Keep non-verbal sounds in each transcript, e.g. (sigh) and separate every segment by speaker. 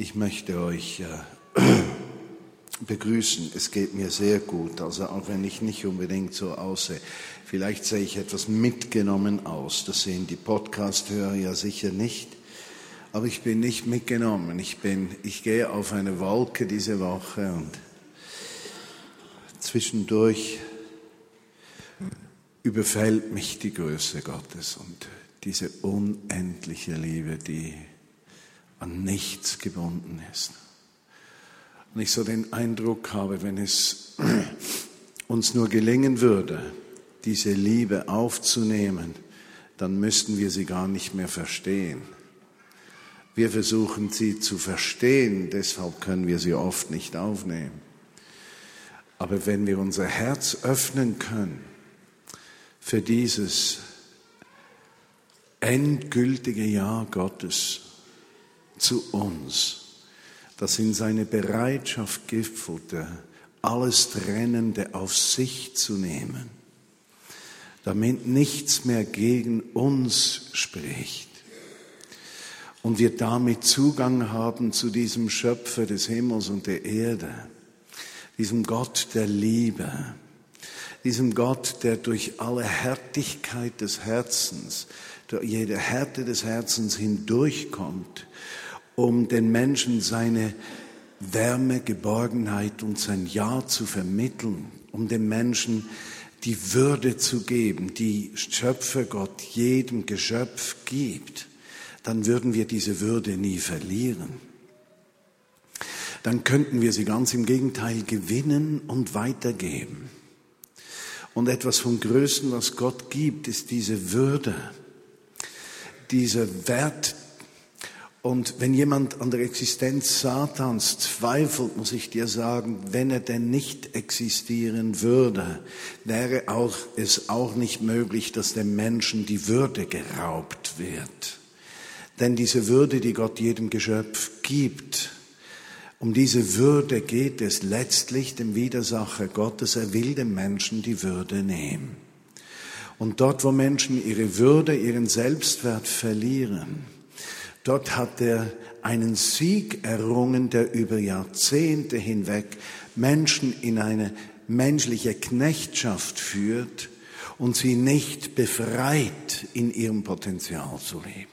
Speaker 1: Ich möchte euch äh, (clears throat) begrüßen. Es geht mir sehr gut, also auch wenn ich nicht unbedingt so aussehe. Vielleicht sehe ich etwas mitgenommen aus. Das sehen die Podcast-Hörer ja sicher nicht. Aber ich bin nicht mitgenommen. Ich bin, ich gehe auf eine Wolke diese Woche und zwischendurch überfällt mich die Größe Gottes und diese unendliche Liebe, die an nichts gebunden ist. Und ich so den Eindruck habe, wenn es (clears throat) uns nur gelingen würde, diese Liebe aufzunehmen, dann müssten wir sie gar nicht mehr verstehen. Wir versuchen sie zu verstehen, deshalb können wir sie oft nicht aufnehmen. Aber wenn wir unser Herz öffnen können für dieses endgültige Ja Gottes, zu uns, das in seine Bereitschaft gipfelte, alles Trennende auf sich zu nehmen, damit nichts mehr gegen uns spricht und wir damit Zugang haben zu diesem Schöpfer des Himmels und der Erde, diesem Gott der Liebe, diesem Gott, der durch alle Härtigkeit des Herzens, durch jede Härte des Herzens hindurchkommt um den Menschen seine Wärme, Geborgenheit und sein Ja zu vermitteln, um den Menschen die Würde zu geben, die Schöpfer Gott jedem Geschöpf gibt, dann würden wir diese Würde nie verlieren. Dann könnten wir sie ganz im Gegenteil gewinnen und weitergeben. Und etwas vom Größten, was Gott gibt, ist diese Würde, dieser Wert, und wenn jemand an der Existenz Satans zweifelt, muss ich dir sagen, wenn er denn nicht existieren würde, wäre auch, es auch nicht möglich, dass dem Menschen die Würde geraubt wird. Denn diese Würde, die Gott jedem Geschöpf gibt, um diese Würde geht es letztlich dem Widersacher Gottes. Er will dem Menschen die Würde nehmen. Und dort, wo Menschen ihre Würde, ihren Selbstwert verlieren, Dort hat er einen Sieg errungen, der über Jahrzehnte hinweg Menschen in eine menschliche Knechtschaft führt und sie nicht befreit, in ihrem Potenzial zu leben.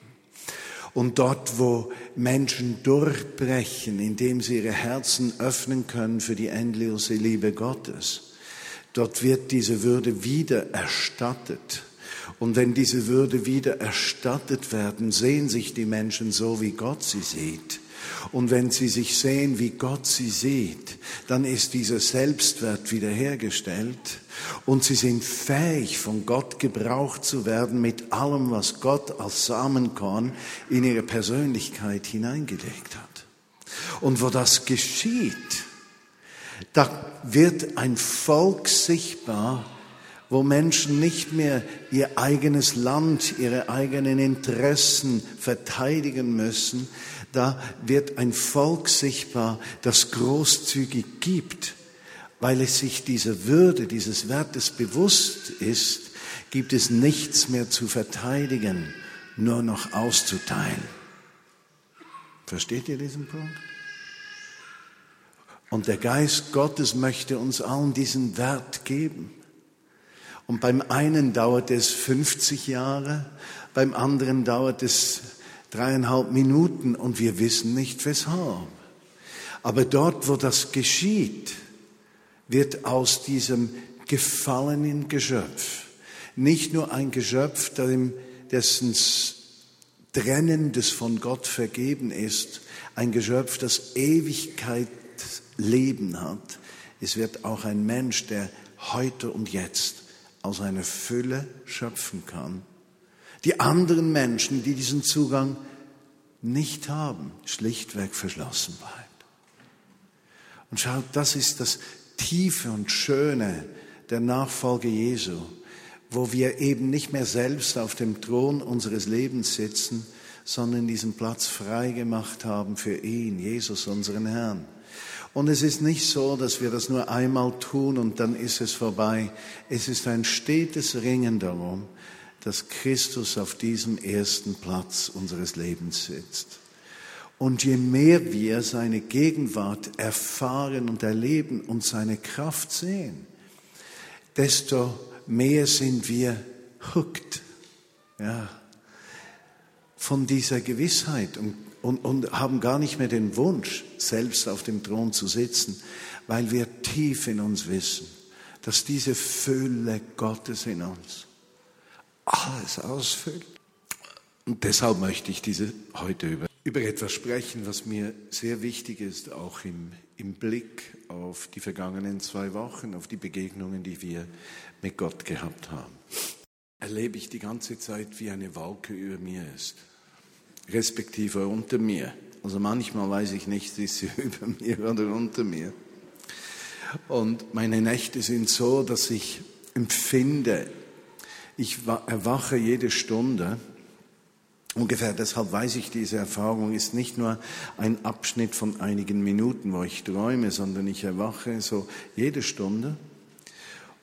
Speaker 1: Und dort, wo Menschen durchbrechen, indem sie ihre Herzen öffnen können für die endlose Liebe Gottes, dort wird diese Würde wieder erstattet und wenn diese Würde wieder erstattet werden, sehen sich die Menschen so, wie Gott sie sieht. Und wenn sie sich sehen, wie Gott sie sieht, dann ist dieser Selbstwert wiederhergestellt und sie sind fähig, von Gott gebraucht zu werden mit allem, was Gott als Samenkorn in ihre Persönlichkeit hineingelegt hat. Und wo das geschieht, da wird ein Volk sichtbar, wo Menschen nicht mehr ihr eigenes Land, ihre eigenen Interessen verteidigen müssen, da wird ein Volk sichtbar, das großzügig gibt, weil es sich dieser Würde, dieses Wertes bewusst ist, gibt es nichts mehr zu verteidigen, nur noch auszuteilen. Versteht ihr diesen Punkt? Und der Geist Gottes möchte uns allen diesen Wert geben. Und beim einen dauert es 50 Jahre, beim anderen dauert es dreieinhalb Minuten und wir wissen nicht weshalb. Aber dort, wo das geschieht, wird aus diesem gefallenen Geschöpf nicht nur ein Geschöpf, dessen Trennendes von Gott vergeben ist, ein Geschöpf, das Ewigkeit Leben hat. Es wird auch ein Mensch, der heute und jetzt aus einer Fülle schöpfen kann. Die anderen Menschen, die diesen Zugang nicht haben, schlichtweg verschlossen bleibt. Und schaut, das ist das Tiefe und Schöne der Nachfolge Jesu, wo wir eben nicht mehr selbst auf dem Thron unseres Lebens sitzen, sondern diesen Platz frei gemacht haben für ihn, Jesus, unseren Herrn. Und es ist nicht so, dass wir das nur einmal tun und dann ist es vorbei. Es ist ein stetes Ringen darum, dass Christus auf diesem ersten Platz unseres Lebens sitzt. Und je mehr wir seine Gegenwart erfahren und erleben und seine Kraft sehen, desto mehr sind wir hooked ja, von dieser Gewissheit und, und, und haben gar nicht mehr den Wunsch, selbst auf dem Thron zu sitzen, weil wir tief in uns wissen, dass diese Fülle Gottes in uns alles ausfüllt. Und deshalb möchte ich diese heute über, über etwas sprechen, was mir sehr wichtig ist, auch im, im Blick auf die vergangenen zwei Wochen, auf die Begegnungen, die wir mit Gott gehabt haben. Erlebe ich die ganze Zeit, wie eine Wolke über mir ist, respektive unter mir. Also manchmal weiß ich nicht, ist sie (laughs) über mir oder unter mir. Und meine Nächte sind so, dass ich empfinde, ich erwache jede Stunde Ungefähr deshalb weiß ich, diese Erfahrung ist nicht nur ein Abschnitt von einigen Minuten, wo ich träume, sondern ich erwache so jede Stunde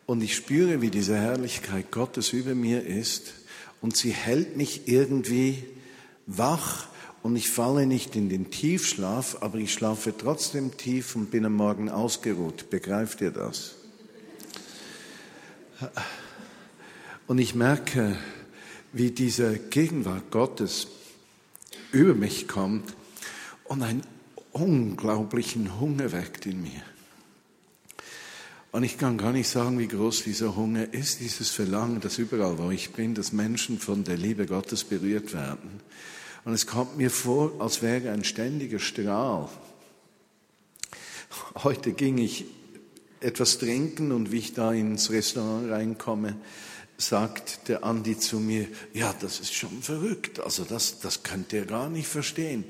Speaker 1: und ich spüre, wie diese Herrlichkeit Gottes über mir ist und sie hält mich irgendwie wach und ich falle nicht in den Tiefschlaf, aber ich schlafe trotzdem tief und bin am Morgen ausgeruht. Begreift ihr das? Und ich merke, wie diese Gegenwart Gottes über mich kommt und einen unglaublichen Hunger weckt in mir. Und ich kann gar nicht sagen, wie groß dieser Hunger ist, dieses Verlangen, dass überall, wo ich bin, dass Menschen von der Liebe Gottes berührt werden. Und es kommt mir vor, als wäre ein ständiger Strahl. Heute ging ich etwas trinken und wie ich da ins Restaurant reinkomme, sagt der Andi zu mir, ja, das ist schon verrückt, also das, das könnt ihr gar nicht verstehen.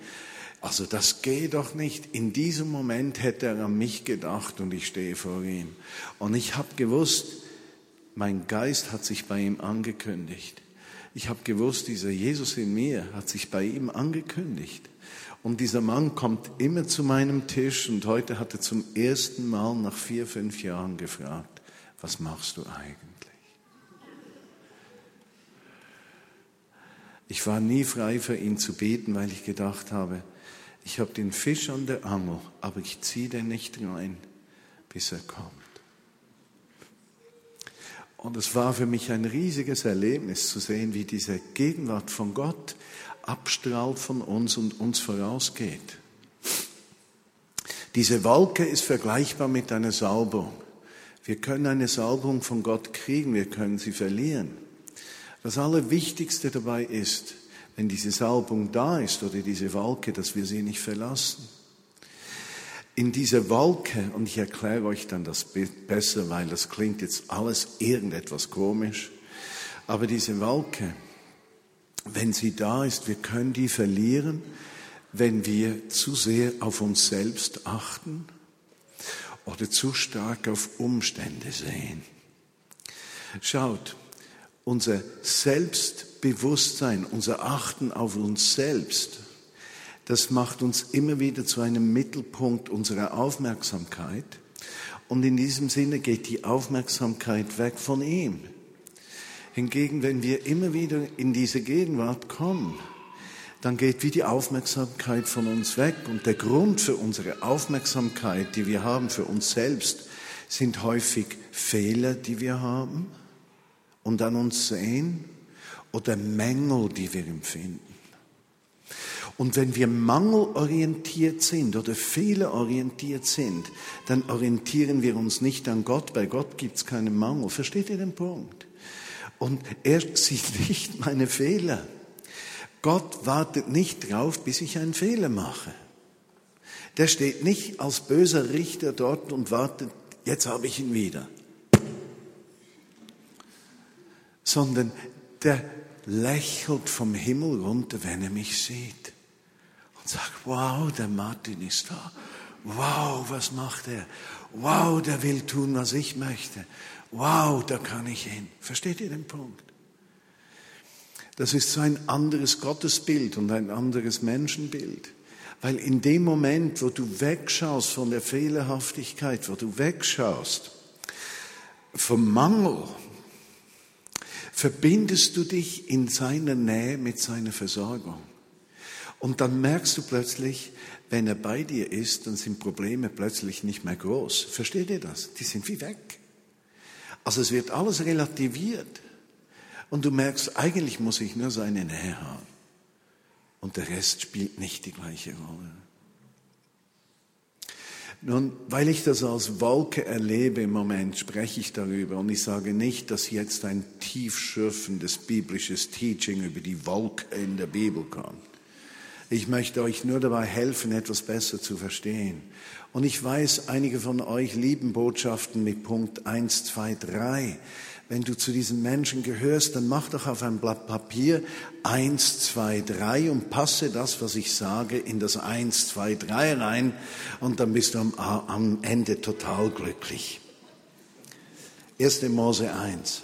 Speaker 1: Also das geht doch nicht. In diesem Moment hätte er an mich gedacht und ich stehe vor ihm. Und ich habe gewusst, mein Geist hat sich bei ihm angekündigt. Ich habe gewusst, dieser Jesus in mir hat sich bei ihm angekündigt. Und dieser Mann kommt immer zu meinem Tisch und heute hat er zum ersten Mal nach vier, fünf Jahren gefragt, was machst du eigentlich? Ich war nie frei für ihn zu beten, weil ich gedacht habe, ich habe den Fisch an der Angel, aber ich ziehe den nicht rein, bis er kommt. Und es war für mich ein riesiges Erlebnis zu sehen, wie diese Gegenwart von Gott abstrahlt von uns und uns vorausgeht. Diese Wolke ist vergleichbar mit einer Salbung. Wir können eine Salbung von Gott kriegen, wir können sie verlieren. Das Allerwichtigste dabei ist, wenn diese Salbung da ist oder diese Wolke, dass wir sie nicht verlassen. In dieser Wolke, und ich erkläre euch dann das besser, weil das klingt jetzt alles irgendetwas komisch, aber diese Wolke, wenn sie da ist, wir können die verlieren, wenn wir zu sehr auf uns selbst achten oder zu stark auf Umstände sehen. Schaut, unser Selbstbewusstsein, unser Achten auf uns selbst, das macht uns immer wieder zu einem Mittelpunkt unserer Aufmerksamkeit. Und in diesem Sinne geht die Aufmerksamkeit weg von ihm. Hingegen, wenn wir immer wieder in diese Gegenwart kommen, dann geht wie die Aufmerksamkeit von uns weg. Und der Grund für unsere Aufmerksamkeit, die wir haben für uns selbst, sind häufig Fehler, die wir haben und an uns sehen oder Mängel, die wir empfinden. Und wenn wir mangelorientiert sind oder fehlerorientiert sind, dann orientieren wir uns nicht an Gott. Bei Gott gibt es keinen Mangel. Versteht ihr den Punkt? Und er sieht (laughs) nicht meine Fehler. Gott wartet nicht drauf, bis ich einen Fehler mache. Der steht nicht als böser Richter dort und wartet, jetzt habe ich ihn wieder sondern der lächelt vom Himmel runter, wenn er mich sieht und sagt, wow, der Martin ist da. Wow, was macht er? Wow, der will tun, was ich möchte. Wow, da kann ich hin. Versteht ihr den Punkt? Das ist so ein anderes Gottesbild und ein anderes Menschenbild. Weil in dem Moment, wo du wegschaust von der Fehlerhaftigkeit, wo du wegschaust vom Mangel, verbindest du dich in seiner Nähe mit seiner Versorgung. Und dann merkst du plötzlich, wenn er bei dir ist, dann sind Probleme plötzlich nicht mehr groß. Versteht ihr das? Die sind wie weg. Also es wird alles relativiert. Und du merkst, eigentlich muss ich nur seine Nähe haben. Und der Rest spielt nicht die gleiche Rolle. Nun, weil ich das als Wolke erlebe im Moment, spreche ich darüber und ich sage nicht, dass jetzt ein tiefschürfendes biblisches Teaching über die Wolke in der Bibel kommt. Ich möchte euch nur dabei helfen, etwas besser zu verstehen. Und ich weiß, einige von euch lieben Botschaften mit Punkt 1, 2, 3. Wenn du zu diesen Menschen gehörst, dann mach doch auf ein Blatt Papier 1, 2, 3 und passe das, was ich sage, in das 1, 2, 3 rein und dann bist du am, am Ende total glücklich. 1. Mose 1.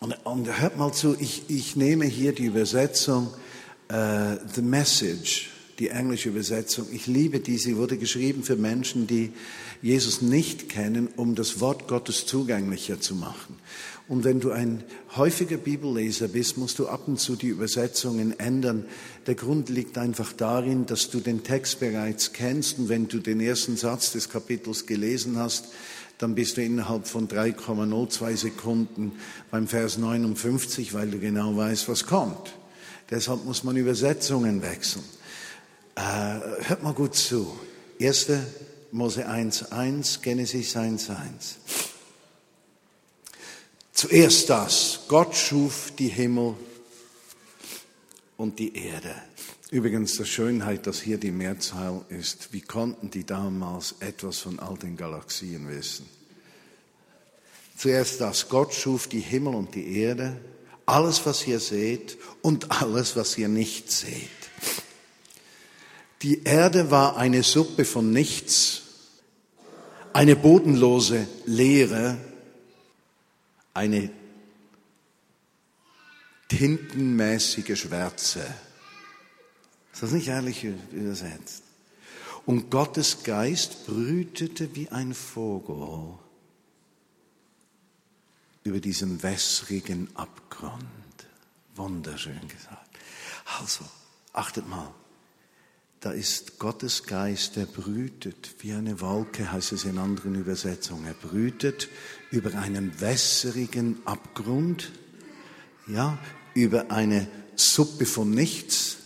Speaker 1: Und, und hört mal zu, ich, ich nehme hier die Übersetzung uh, The Message die englische Übersetzung. Ich liebe die. Sie wurde geschrieben für Menschen, die Jesus nicht kennen, um das Wort Gottes zugänglicher zu machen. Und wenn du ein häufiger Bibelleser bist, musst du ab und zu die Übersetzungen ändern. Der Grund liegt einfach darin, dass du den Text bereits kennst und wenn du den ersten Satz des Kapitels gelesen hast, dann bist du innerhalb von 3,02 Sekunden beim Vers 59, weil du genau weißt, was kommt. Deshalb muss man Übersetzungen wechseln. Äh, hört mal gut zu. 1. Mose 1, 1, Genesis 1, 1. Zuerst das. Gott schuf die Himmel und die Erde. Übrigens, der Schönheit, dass hier die Mehrzahl ist. Wie konnten die damals etwas von all den Galaxien wissen? Zuerst das. Gott schuf die Himmel und die Erde. Alles, was ihr seht und alles, was ihr nicht seht. Die Erde war eine Suppe von nichts, eine bodenlose Leere, eine tintenmäßige Schwärze. Ist das nicht ehrlich übersetzt? Und Gottes Geist brütete wie ein Vogel über diesem wässrigen Abgrund. Wunderschön gesagt. Also, achtet mal. Da ist Gottes Geist, der brütet wie eine Wolke, heißt es in anderen Übersetzungen. Er brütet über einen wässrigen Abgrund, ja, über eine Suppe von nichts,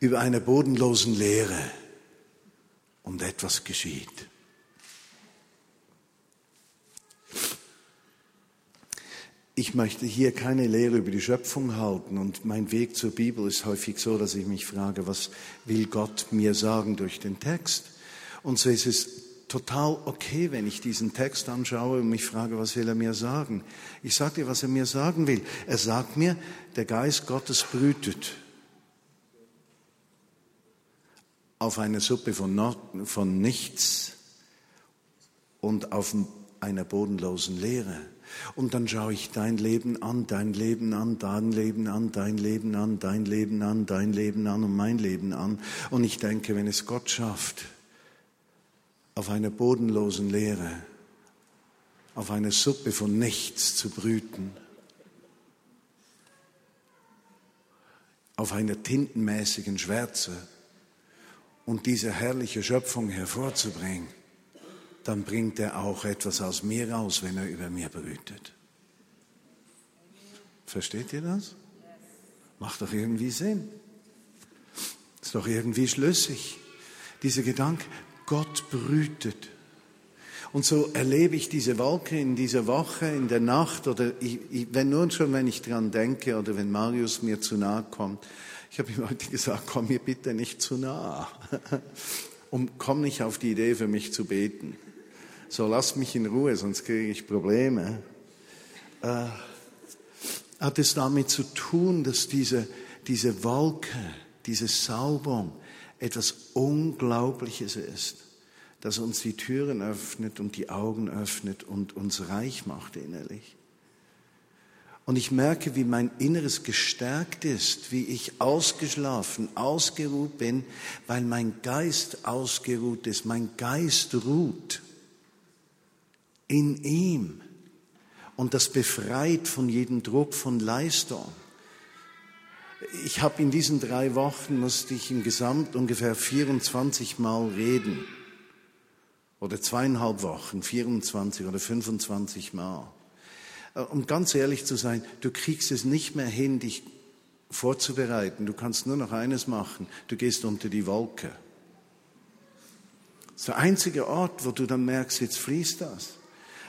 Speaker 1: über eine bodenlosen Leere und etwas geschieht. Ich möchte hier keine Lehre über die Schöpfung halten und mein Weg zur Bibel ist häufig so, dass ich mich frage, was will Gott mir sagen durch den Text? Und so ist es total okay, wenn ich diesen Text anschaue und mich frage, was will er mir sagen? Ich sage dir, was er mir sagen will. Er sagt mir, der Geist Gottes brütet auf eine Suppe von, Not von nichts und auf einer bodenlosen Leere. Und dann schaue ich dein Leben an, dein Leben an, dein Leben an, dein Leben an, dein Leben an, dein Leben an und mein Leben an. Und ich denke, wenn es Gott schafft, auf einer bodenlosen Leere, auf einer Suppe von nichts zu brüten, auf einer tintenmäßigen Schwärze und diese herrliche Schöpfung hervorzubringen, dann bringt er auch etwas aus mir raus, wenn er über mir brütet. Versteht ihr das? Macht doch irgendwie Sinn. Ist doch irgendwie schlüssig. Dieser Gedanke, Gott brütet. Und so erlebe ich diese Wolke in dieser Woche, in der Nacht oder ich, ich, wenn nur schon, wenn ich dran denke oder wenn Marius mir zu nahe kommt. Ich habe ihm heute gesagt, komm mir bitte nicht zu nah. (laughs) Und komm nicht auf die Idee, für mich zu beten so lass mich in Ruhe, sonst kriege ich Probleme, äh, hat es damit zu tun, dass diese, diese Wolke, diese Saubung etwas Unglaubliches ist, das uns die Türen öffnet und die Augen öffnet und uns reich macht innerlich. Und ich merke, wie mein Inneres gestärkt ist, wie ich ausgeschlafen, ausgeruht bin, weil mein Geist ausgeruht ist. Mein Geist ruht in ihm. Und das befreit von jedem Druck von Leistung. Ich habe in diesen drei Wochen, musste ich im Gesamt ungefähr 24 Mal reden. Oder zweieinhalb Wochen, 24 oder 25 Mal. Äh, um ganz ehrlich zu sein, du kriegst es nicht mehr hin, dich vorzubereiten. Du kannst nur noch eines machen. Du gehst unter die Wolke. Das ist der einzige Ort, wo du dann merkst, jetzt fließt das.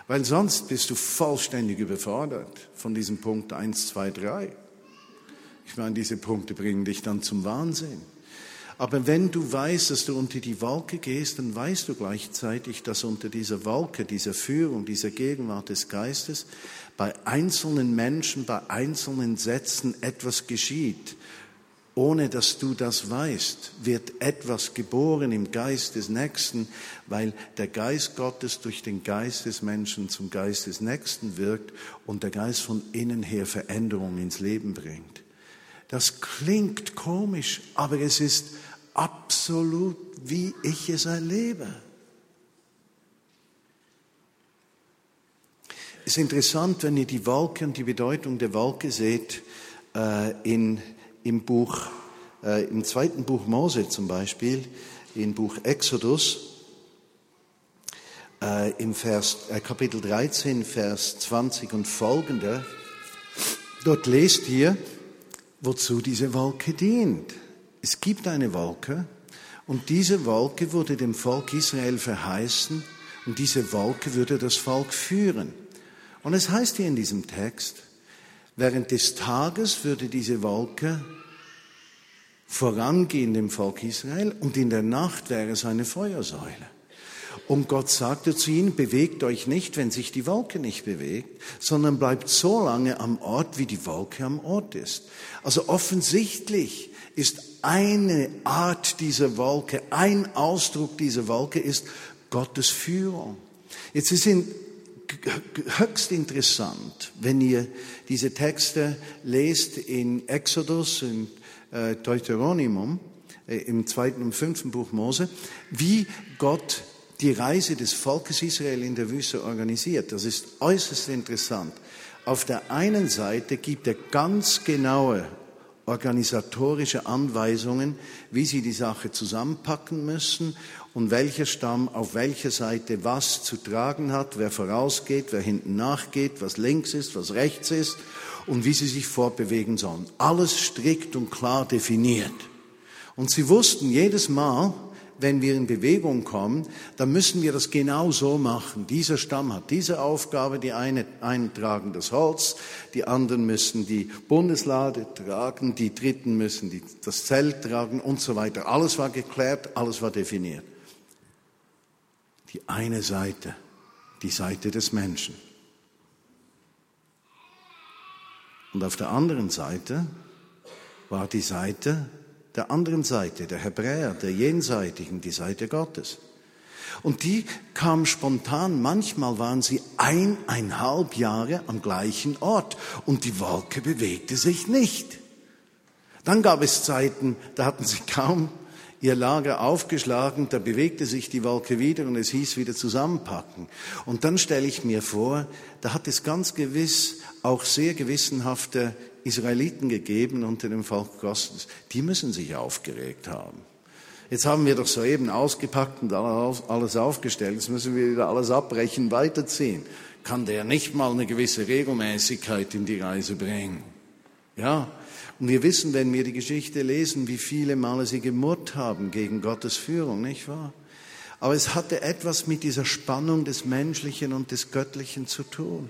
Speaker 1: Weil sonst bist du vollständig überfordert von diesem Punkt 1, 2, 3. Ich meine, diese Punkte bringen dich dann zum Wahnsinn. Aber wenn du weißt, dass du unter die Wolke gehst, dann weißt du gleichzeitig, dass unter dieser Wolke, dieser Führung, dieser Gegenwart des Geistes bei einzelnen Menschen, bei einzelnen Sätzen etwas geschieht. Ohne dass du das weißt, wird etwas geboren im Geist des Nächsten, weil der Geist Gottes durch den Geist des Menschen zum Geist des Nächsten wirkt und der Geist von innen her Veränderung ins Leben bringt. Das klingt komisch, aber es ist absolut, wie ich es erlebe. Es ist interessant, wenn ihr die Wolke und die Bedeutung der Wolke seht, äh, in, im Buch, äh, im zweiten Buch Mose zum Beispiel, im Buch Exodus, äh, im Vers, äh, Kapitel 13, Vers 20 und folgende. Dort lest ihr, wozu diese Wolke dient. Es gibt eine Wolke und diese Wolke wurde dem Volk Israel verheißen und diese Wolke würde das Volk führen. Und es heißt hier in diesem Text, während des Tages würde diese Wolke vorangehen dem Volk Israel und in der Nacht wäre es eine Feuersäule. Und Gott sagte zu ihnen, bewegt euch nicht, wenn sich die Wolke nicht bewegt, sondern bleibt so lange am Ort, wie die Wolke am Ort ist. Also offensichtlich ist eine Art dieser Wolke, ein Ausdruck dieser Wolke ist Gottes Führung. Jetzt ist es höchst interessant, wenn ihr diese Texte lest in Exodus, in äh, Deuteronomum, äh, im zweiten und fünften Buch Mose, wie Gott die Reise des Volkes Israel in der Wüste organisiert. Das ist äußerst interessant. Auf der einen Seite gibt er ganz genaue organisatorische Anweisungen, wie sie die Sache zusammenpacken müssen und welcher Stamm auf welcher Seite was zu tragen hat, wer vorausgeht, wer hinten nachgeht, was links ist, was rechts ist und wie sie sich fortbewegen sollen. Alles strikt und klar definiert. Und sie wussten jedes Mal, wenn wir in Bewegung kommen, dann müssen wir das genau so machen. Dieser Stamm hat diese Aufgabe, die eine, einen tragen das Holz, die anderen müssen die Bundeslade tragen, die Dritten müssen die, das Zelt tragen und so weiter. Alles war geklärt, alles war definiert. Die eine Seite, die Seite des Menschen. Und auf der anderen Seite war die Seite der anderen Seite, der Hebräer, der Jenseitigen, die Seite Gottes. Und die kam spontan, manchmal waren sie eineinhalb Jahre am gleichen Ort und die Wolke bewegte sich nicht. Dann gab es Zeiten, da hatten sie kaum ihr Lager aufgeschlagen, da bewegte sich die Wolke wieder und es hieß wieder zusammenpacken. Und dann stelle ich mir vor, da hat es ganz gewiss auch sehr gewissenhafte Israeliten gegeben unter dem Volk Gottes. Die müssen sich aufgeregt haben. Jetzt haben wir doch soeben ausgepackt und alles aufgestellt. Jetzt müssen wir wieder alles abbrechen, weiterziehen. Kann der nicht mal eine gewisse Regelmäßigkeit in die Reise bringen? Ja. Und wir wissen, wenn wir die Geschichte lesen, wie viele Male sie gemurrt haben gegen Gottes Führung, nicht wahr? Aber es hatte etwas mit dieser Spannung des Menschlichen und des Göttlichen zu tun.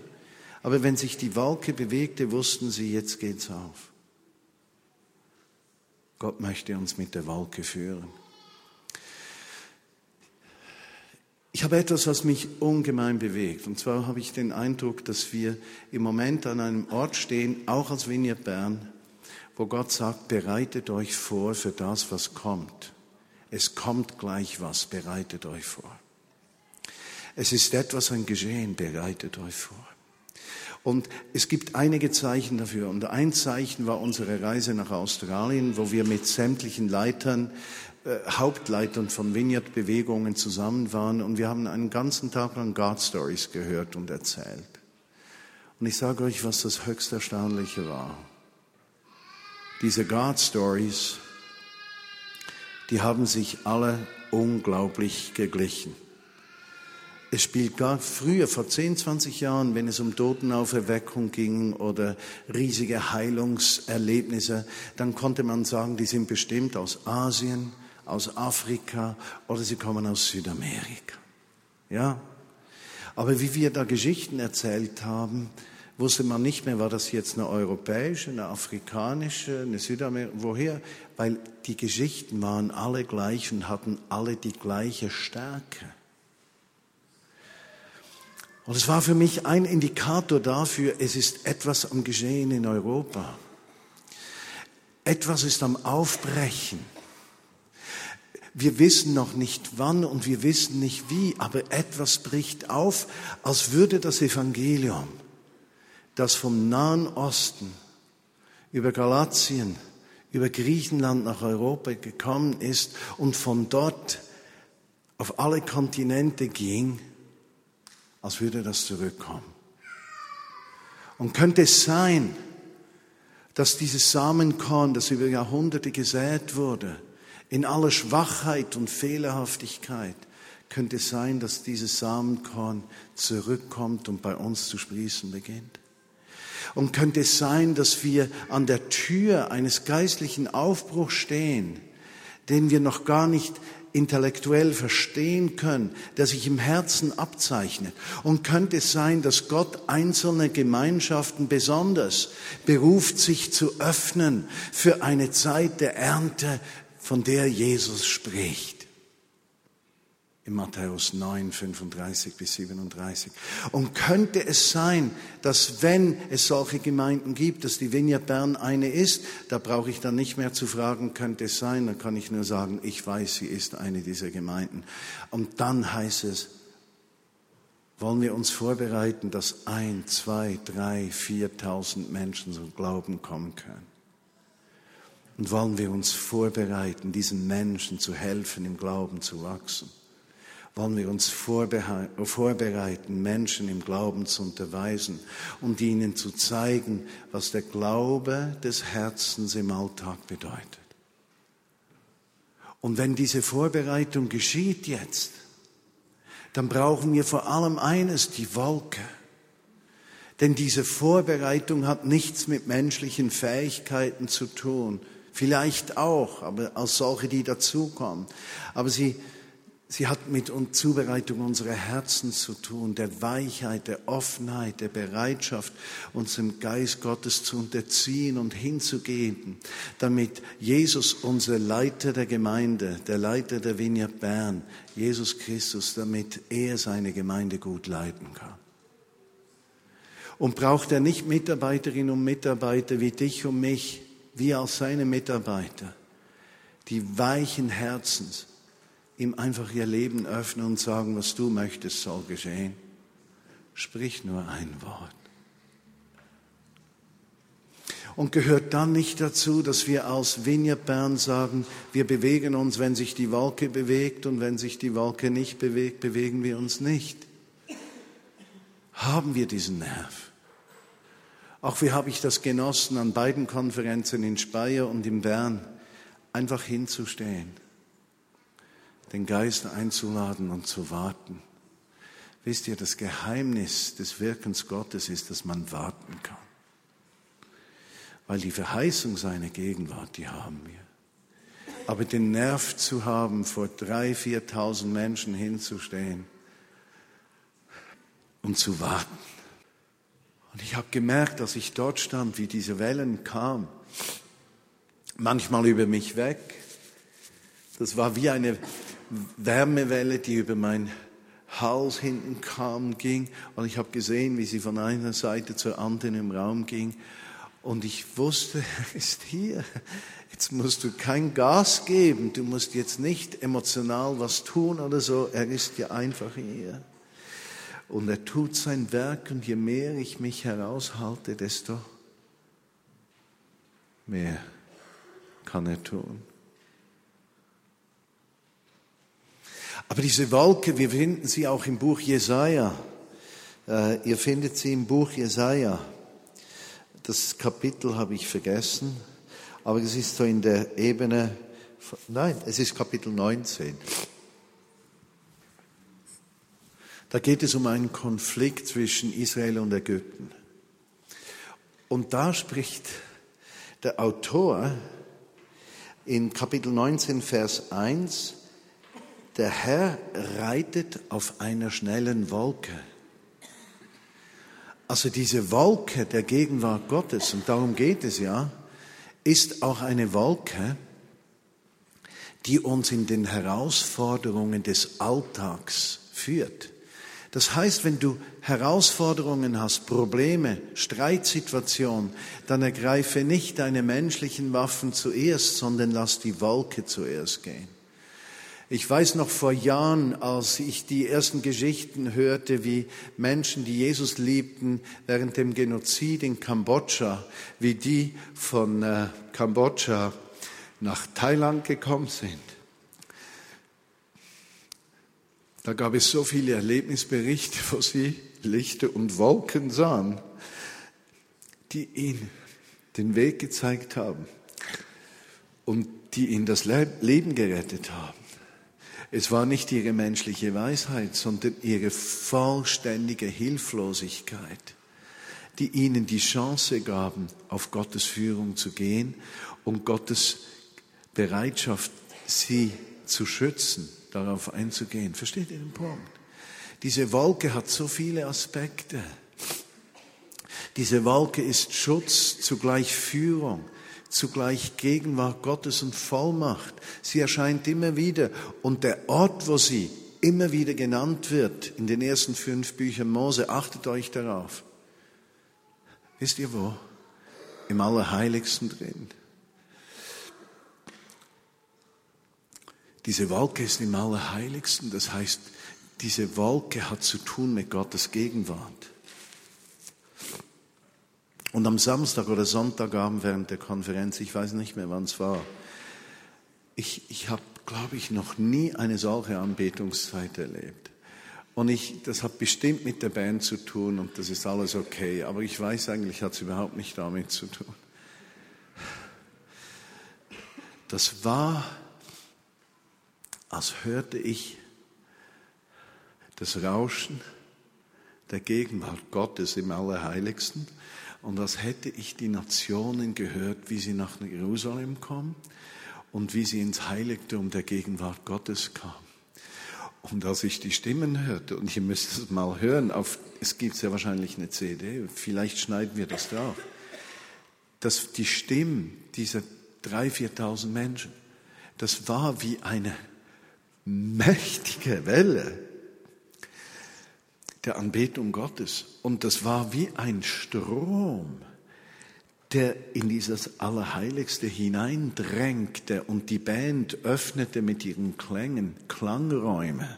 Speaker 1: Aber wenn sich die Wolke bewegte, wussten sie, jetzt geht's auf. Gott möchte uns mit der Wolke führen. Ich habe etwas, was mich ungemein bewegt. Und zwar habe ich den Eindruck, dass wir im Moment an einem Ort stehen, auch als Vineyard Bern, wo Gott sagt, bereitet euch vor für das, was kommt. Es kommt gleich was, bereitet euch vor. Es ist etwas ein Geschehen, bereitet euch vor. Und es gibt einige Zeichen dafür. Und ein Zeichen war unsere Reise nach Australien, wo wir mit sämtlichen Leitern, äh, Hauptleitern von Vineyard-Bewegungen zusammen waren. Und wir haben einen ganzen Tag lang God Stories gehört und erzählt. Und ich sage euch, was das höchst Erstaunliche war. diese God Stories, die haben sich alle unglaublich geglichen. Es spielt gar früher, vor 10, 20 Jahren, wenn es um Totenauferweckung ging oder riesige Heilungserlebnisse, dann konnte man sagen, die sind bestimmt aus Asien, aus Afrika oder sie kommen aus Südamerika. Ja? Aber wie wir da Geschichten erzählt haben, wusste man nicht mehr, war das jetzt eine europäische, eine afrikanische, eine südamerikanische, woher? Weil die Geschichten waren alle gleich und hatten alle die gleiche Stärke. Und es war für mich ein Indikator dafür, es ist etwas am Geschehen in Europa. Etwas ist am Aufbrechen. Wir wissen noch nicht wann und wir wissen nicht wie, aber etwas bricht auf, als würde das Evangelium, das vom Nahen Osten über Galatien, über Griechenland nach Europa gekommen ist und von dort auf alle Kontinente ging, als würde das zurückkommen. Und könnte es sein, dass dieses Samenkorn, das über Jahrhunderte gesät wurde, in aller Schwachheit und Fehlerhaftigkeit, könnte es sein, dass dieses Samenkorn zurückkommt und bei uns zu sprießen beginnt. Und könnte es sein, dass wir an der Tür eines geistlichen Aufbruchs stehen, den wir noch gar nicht intellektuell verstehen können, der sich im Herzen abzeichnet. Und könnte es sein, dass Gott einzelne Gemeinschaften besonders beruft, sich zu öffnen für eine Zeit der Ernte, von der Jesus spricht in Matthäus 9, 35 bis 37. Und könnte es sein, dass wenn es solche Gemeinden gibt, dass die Vineyard Bern eine ist, da brauche ich dann nicht mehr zu fragen, könnte es sein, dann kann ich nur sagen, ich weiß, sie ist eine dieser Gemeinden. Und dann heißt es, wollen wir uns vorbereiten, dass ein, zwei, drei, viertausend Menschen zum Glauben kommen können. Und wollen wir uns vorbereiten, diesen Menschen zu helfen, im Glauben zu wachsen wollen wir uns vorbereiten, Menschen im Glauben zu unterweisen und ihnen zu zeigen, was der Glaube des Herzens im Alltag bedeutet. Und wenn diese Vorbereitung geschieht jetzt, dann brauchen wir vor allem eines, die Wolke. Denn diese Vorbereitung hat nichts mit menschlichen Fähigkeiten zu tun. Vielleicht auch, aber als solche, die dazukommen. Aber sie Sie hat mit Zubereitung unserer Herzen zu tun, der Weichheit, der Offenheit, der Bereitschaft, uns dem Geist Gottes zu unterziehen und hinzugeben, damit Jesus, unser Leiter der Gemeinde, der Leiter der Vineyard Bern, Jesus Christus, damit er seine Gemeinde gut leiten kann. Und braucht er nicht Mitarbeiterinnen und Mitarbeiter wie dich und mich, wir als seine Mitarbeiter, die weichen Herzens, ihm einfach ihr Leben öffnen und sagen, was du möchtest, soll geschehen. Sprich nur ein Wort. Und gehört dann nicht dazu, dass wir aus Vineyard Bern sagen, wir bewegen uns, wenn sich die Wolke bewegt und wenn sich die Wolke nicht bewegt, bewegen wir uns nicht. Haben wir diesen Nerv? Auch wie habe ich das genossen, an beiden Konferenzen in Speyer und in Bern einfach hinzustehen den Geist einzuladen und zu warten. Wisst ihr, das Geheimnis des Wirkens Gottes ist, dass man warten kann. Weil die Verheißung seiner Gegenwart, die haben wir. Aber den Nerv zu haben, vor drei, viertausend Menschen hinzustehen und zu warten. Und ich habe gemerkt, dass ich dort stand, wie diese Wellen kamen, manchmal über mich weg. Das war wie eine Wärmewelle, die über meinen Hals hinten kam, ging. Und ich habe gesehen, wie sie von einer Seite zur anderen im Raum ging. Und ich wusste, (laughs) er ist hier. Jetzt musst du kein Gas geben. Du musst jetzt nicht emotional was tun oder so. Er ist ja einfach hier. Und er tut sein Werk. Und je mehr ich mich heraushalte, desto mehr kann er tun. Aber diese Wolke, wir finden sie auch im Buch Jesaja. Äh, ihr findet sie im Buch Jesaja. Das Kapitel habe ich vergessen. aber es ist so in der Ebene, nein, es ist Kapitel 19. Da geht es um einen Konflikt zwischen Israel und Ägypten. Und da spricht der Autor in Kapitel 19, Vers 1, der Herr reitet auf einer schnellen Wolke. Also diese Wolke der Gegenwart Gottes, und darum geht es ja, ist auch eine Wolke, die uns in den Herausforderungen des Alltags führt. Das heißt, wenn du Herausforderungen hast, Probleme, Streitsituationen, dann ergreife nicht deine menschlichen Waffen zuerst, sondern lass die Wolke zuerst gehen. Ich weiß noch vor Jahren, als ich die ersten Geschichten hörte, wie Menschen, die Jesus liebten, während dem Genozid in Kambodscha, wie die von äh, Kambodscha nach Thailand gekommen sind. Da gab es so viele Erlebnisberichte, wo sie Lichter und Wolken sahen, die ihnen den Weg gezeigt haben und die ihnen das Leben gerettet haben. Es war nicht ihre menschliche Weisheit, sondern ihre vollständige Hilflosigkeit, die ihnen die Chance gaben, auf Gottes Führung zu gehen und Gottes Bereitschaft, sie zu schützen darauf einzugehen. Versteht ihr den Punkt? Diese Wolke hat so viele Aspekte. Diese Wolke ist Schutz, zugleich Führung, zugleich Gegenwart Gottes und Vollmacht. Sie erscheint immer wieder. Und der Ort, wo sie immer wieder genannt wird, in den ersten fünf Büchern Mose, achtet euch darauf. Wisst ihr wo? Im Allerheiligsten drin. Diese Wolke ist im Allerheiligsten, das heißt, diese Wolke hat zu tun mit Gottes Gegenwart. Und am Samstag oder Sonntagabend während der Konferenz, ich weiß nicht mehr, wann es war, ich, ich habe, glaube ich, noch nie eine solche Anbetungszeit erlebt. Und ich, das hat bestimmt mit der Band zu tun und das ist alles okay, aber ich weiß eigentlich, hat es überhaupt nicht damit zu tun. Das war als hörte ich das Rauschen der Gegenwart Gottes im Allerheiligsten und als hätte ich die Nationen gehört, wie sie nach Jerusalem kommen und wie sie ins Heiligtum der Gegenwart Gottes kamen. Und als ich die Stimmen hörte, und ihr müsst es mal hören, auf, es gibt ja wahrscheinlich eine CD, vielleicht schneiden wir das drauf, dass die Stimmen dieser drei, viertausend Menschen, das war wie eine mächtige Welle der Anbetung Gottes. Und das war wie ein Strom, der in dieses Allerheiligste hineindrängte und die Band öffnete mit ihren Klängen Klangräume.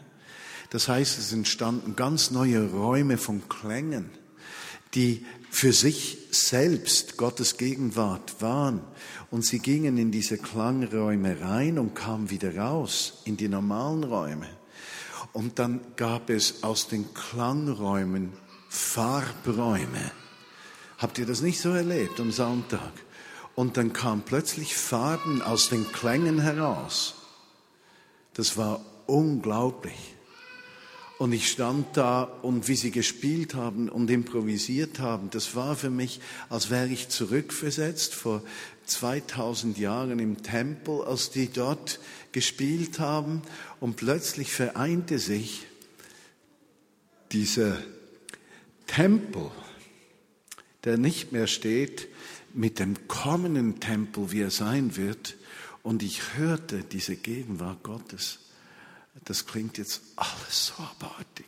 Speaker 1: Das heißt, es entstanden ganz neue Räume von Klängen, die für sich selbst Gottes Gegenwart waren. Und sie gingen in diese Klangräume rein und kamen wieder raus in die normalen Räume. Und dann gab es aus den Klangräumen Farbräume. Habt ihr das nicht so erlebt am Sonntag? Und dann kamen plötzlich Farben aus den Klängen heraus. Das war unglaublich. Und ich stand da und wie sie gespielt haben und improvisiert haben, das war für mich, als wäre ich zurückversetzt vor 2000 Jahren im Tempel, als die dort gespielt haben und plötzlich vereinte sich dieser Tempel, der nicht mehr steht, mit dem kommenden Tempel, wie er sein wird. Und ich hörte diese Gegenwart Gottes das klingt jetzt alles so abartig.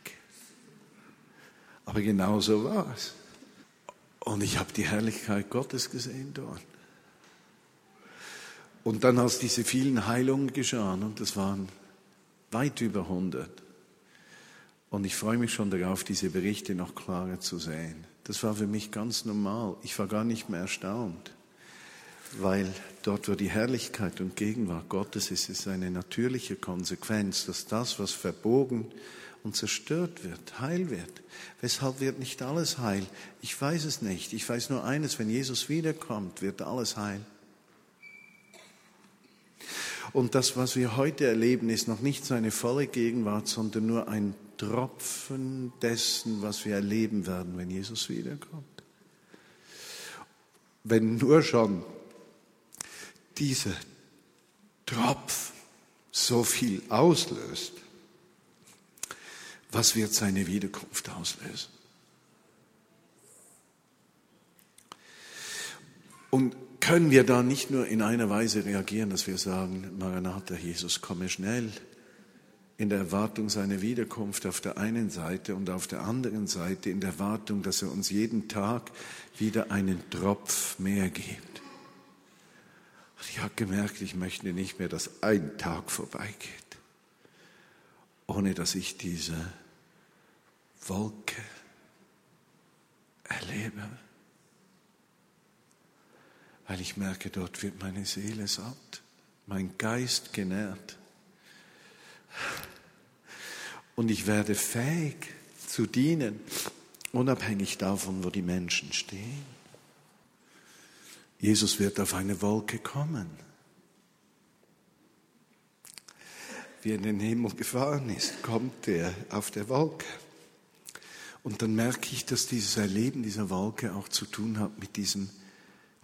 Speaker 1: Aber genau so war es. Und ich habe die Herrlichkeit Gottes gesehen dort. Und dann, als diese vielen Heilungen geschahen, und das waren weit über 100, und ich freue mich schon darauf, diese Berichte noch klarer zu sehen. Das war für mich ganz normal. Ich war gar nicht mehr erstaunt weil dort, wo die Herrlichkeit und Gegenwart Gottes ist, ist eine natürliche Konsequenz, dass das, was verbogen und zerstört wird, heil wird. Weshalb wird nicht alles heil? Ich weiß es nicht. Ich weiß nur eines, wenn Jesus wiederkommt, wird alles heil. Und das, was wir heute erleben, ist noch nicht seine volle Gegenwart, sondern nur ein Tropfen dessen, was wir erleben werden, wenn Jesus wiederkommt. Wenn nur schon dieser Tropf so viel auslöst, was wird seine Wiederkunft auslösen? Und können wir da nicht nur in einer Weise reagieren, dass wir sagen, Maranatha, Jesus, komme schnell, in der Erwartung seiner Wiederkunft auf der einen Seite und auf der anderen Seite in der Erwartung, dass er uns jeden Tag wieder einen Tropf mehr gibt. Ich habe gemerkt, ich möchte nicht mehr, dass ein Tag vorbeigeht, ohne dass ich diese Wolke erlebe weil ich merke, dort wird meine Seele satt, mein Geist genährt. Und ich werde fähig zu dienen, unabhängig davon, wo die Menschen stehen. Jesus wird auf eine Wolke kommen. Wie er in den Himmel gefahren ist, kommt er auf der Wolke. Und dann merke ich, dass dieses Erleben dieser Wolke auch zu tun hat mit diesem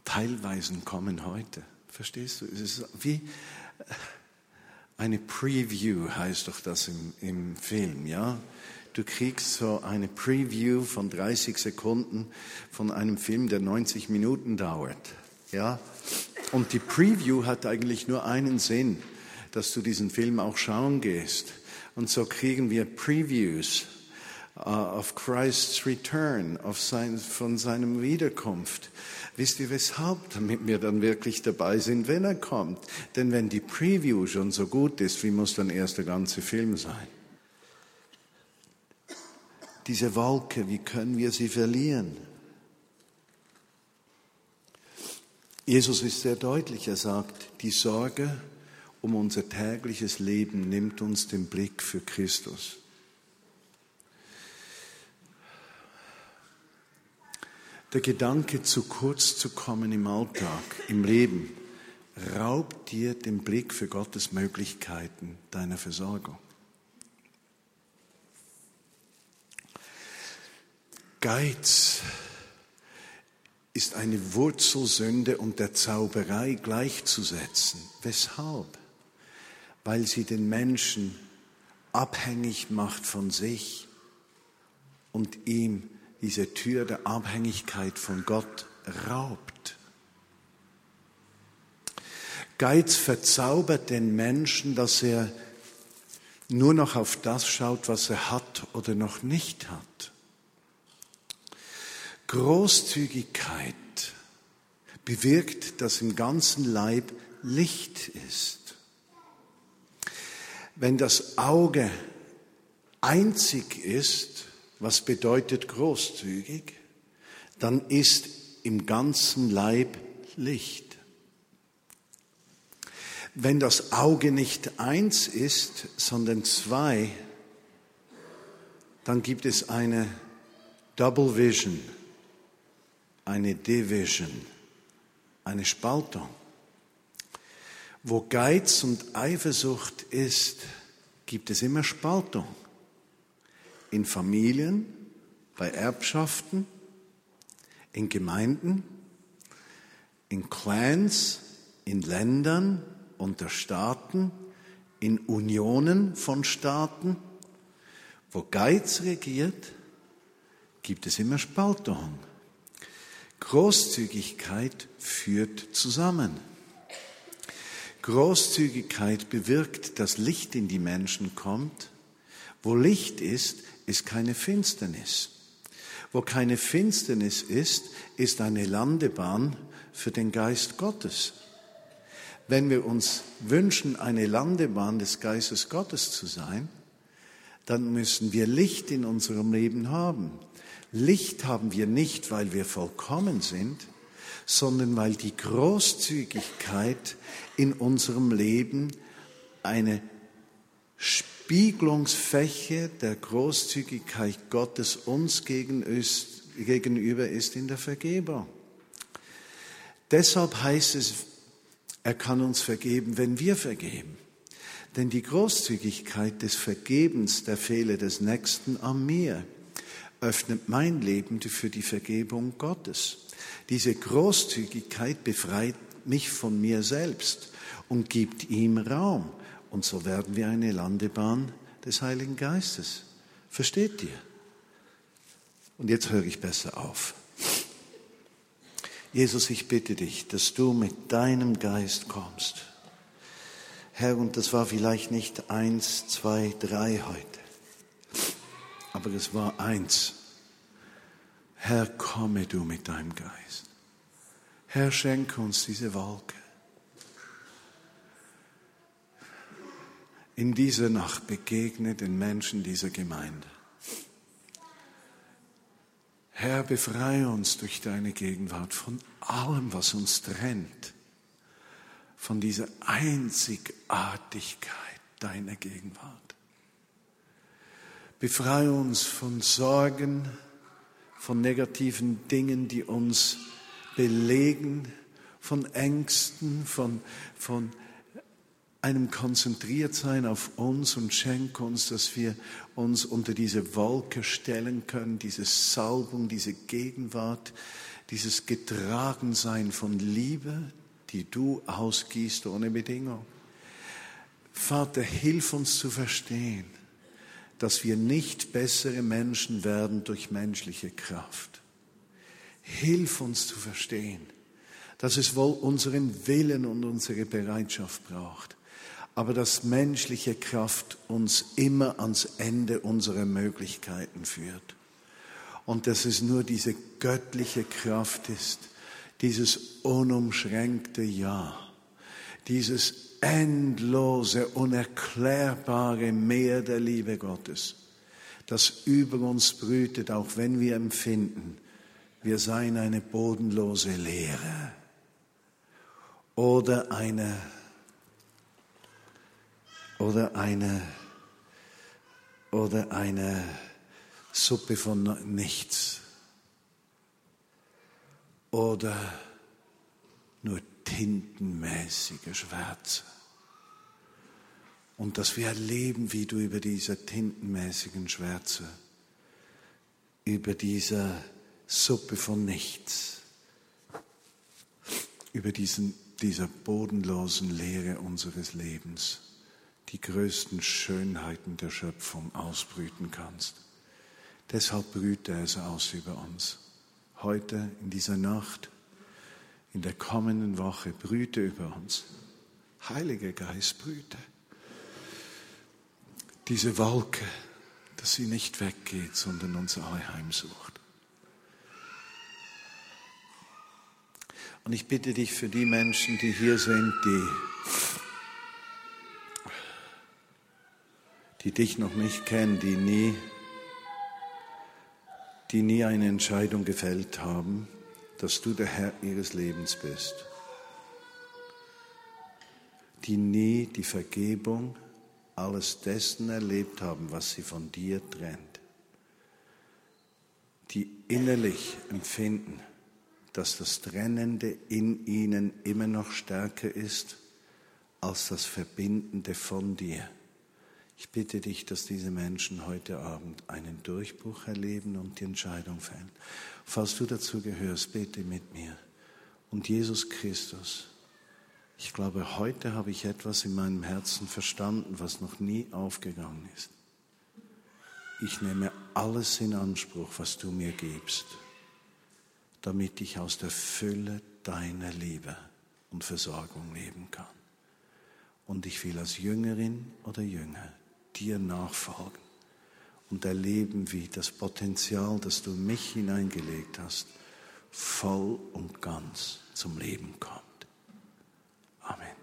Speaker 1: teilweisen Kommen heute. Verstehst du? Es ist wie eine Preview heißt doch das im, im Film, ja? Du kriegst so eine Preview von 30 Sekunden von einem Film, der 90 Minuten dauert, ja? Und die Preview hat eigentlich nur einen Sinn, dass du diesen Film auch schauen gehst. Und so kriegen wir Previews uh, of Christ's Return, of sein, von seinem Wiederkunft. Wisst ihr weshalb? Damit wir dann wirklich dabei sind, wenn er kommt. Denn wenn die Preview schon so gut ist, wie muss dann erst der ganze Film sein? Diese Wolke, wie können wir sie verlieren? Jesus ist sehr deutlich, er sagt, die Sorge um unser tägliches Leben nimmt uns den Blick für Christus. Der Gedanke, zu kurz zu kommen im Alltag, im Leben, raubt dir den Blick für Gottes Möglichkeiten deiner Versorgung. Geiz ist eine Wurzelsünde und der Zauberei gleichzusetzen. Weshalb? Weil sie den Menschen abhängig macht von sich und ihm diese Tür der Abhängigkeit von Gott raubt. Geiz verzaubert den Menschen, dass er nur noch auf das schaut, was er hat oder noch nicht hat. Großzügigkeit bewirkt, dass im ganzen Leib Licht ist. Wenn das Auge einzig ist, was bedeutet großzügig? Dann ist im ganzen Leib Licht. Wenn das Auge nicht eins ist, sondern zwei, dann gibt es eine Double Vision, eine Division, eine Spaltung. Wo Geiz und Eifersucht ist, gibt es immer Spaltung in Familien, bei Erbschaften, in Gemeinden, in Clans, in Ländern, unter Staaten, in Unionen von Staaten. Wo Geiz regiert, gibt es immer Spaltung. Großzügigkeit führt zusammen. Großzügigkeit bewirkt, dass Licht in die Menschen kommt. Wo Licht ist, ist keine Finsternis. Wo keine Finsternis ist, ist eine Landebahn für den Geist Gottes. Wenn wir uns wünschen, eine Landebahn des Geistes Gottes zu sein, dann müssen wir Licht in unserem Leben haben. Licht haben wir nicht, weil wir vollkommen sind, sondern weil die Großzügigkeit in unserem Leben eine Spiegelungsfläche der Großzügigkeit Gottes uns gegenüber ist in der Vergebung. Deshalb heißt es, Er kann uns vergeben, wenn wir vergeben. Denn die Großzügigkeit des Vergebens der Fehler des Nächsten an mir öffnet mein Leben für die Vergebung Gottes. Diese Großzügigkeit befreit mich von mir selbst und gibt ihm Raum. Und so werden wir eine Landebahn des Heiligen Geistes. Versteht ihr? Und jetzt höre ich besser auf. Jesus, ich bitte dich, dass du mit deinem Geist kommst. Herr, und das war vielleicht nicht eins, zwei, drei heute, aber es war eins. Herr, komme du mit deinem Geist. Herr, schenke uns diese Wolke. In dieser Nacht begegne den Menschen dieser Gemeinde. Herr, befreie uns durch deine Gegenwart von allem, was uns trennt, von dieser Einzigartigkeit deiner Gegenwart. Befreie uns von Sorgen, von negativen Dingen, die uns belegen, von Ängsten, von, von einem Konzentriertsein auf uns und schenke uns, dass wir uns unter diese Wolke stellen können, diese Salbung, diese Gegenwart, dieses Getragensein von Liebe, die du ausgießt ohne Bedingung. Vater, hilf uns zu verstehen, dass wir nicht bessere Menschen werden durch menschliche Kraft. Hilf uns zu verstehen, dass es wohl unseren Willen und unsere Bereitschaft braucht aber dass menschliche Kraft uns immer ans Ende unserer Möglichkeiten führt. Und dass es nur diese göttliche Kraft ist, dieses unumschränkte Ja, dieses endlose, unerklärbare Meer der Liebe Gottes, das über uns brütet, auch wenn wir empfinden, wir seien eine bodenlose Leere oder eine oder eine, oder eine Suppe von nichts oder nur tintenmäßige Schwärze. Und dass wir erleben, wie du über diese tintenmäßigen Schwärze, über diese Suppe von nichts, über diesen, dieser bodenlosen Leere unseres Lebens die größten Schönheiten der Schöpfung ausbrüten kannst. Deshalb brüte es aus über uns. Heute, in dieser Nacht, in der kommenden Woche, brüte über uns. Heiliger Geist, brüte. Diese Wolke, dass sie nicht weggeht, sondern uns alle heimsucht. Und ich bitte dich für die Menschen, die hier sind, die die dich noch nicht kennen, die nie, die nie eine Entscheidung gefällt haben, dass du der Herr ihres Lebens bist, die nie die Vergebung alles dessen erlebt haben, was sie von dir trennt, die innerlich empfinden, dass das Trennende in ihnen immer noch stärker ist als das Verbindende von dir. Ich bitte dich, dass diese Menschen heute Abend einen Durchbruch erleben und die Entscheidung fällen. Falls du dazu gehörst, bete mit mir. Und Jesus Christus, ich glaube, heute habe ich etwas in meinem Herzen verstanden, was noch nie aufgegangen ist. Ich nehme alles in Anspruch, was du mir gibst, damit ich aus der Fülle deiner Liebe und Versorgung leben kann. Und ich will als Jüngerin oder Jünger dir nachfolgen und erleben, wie das Potenzial, das du mich hineingelegt hast, voll und ganz zum Leben kommt. Amen.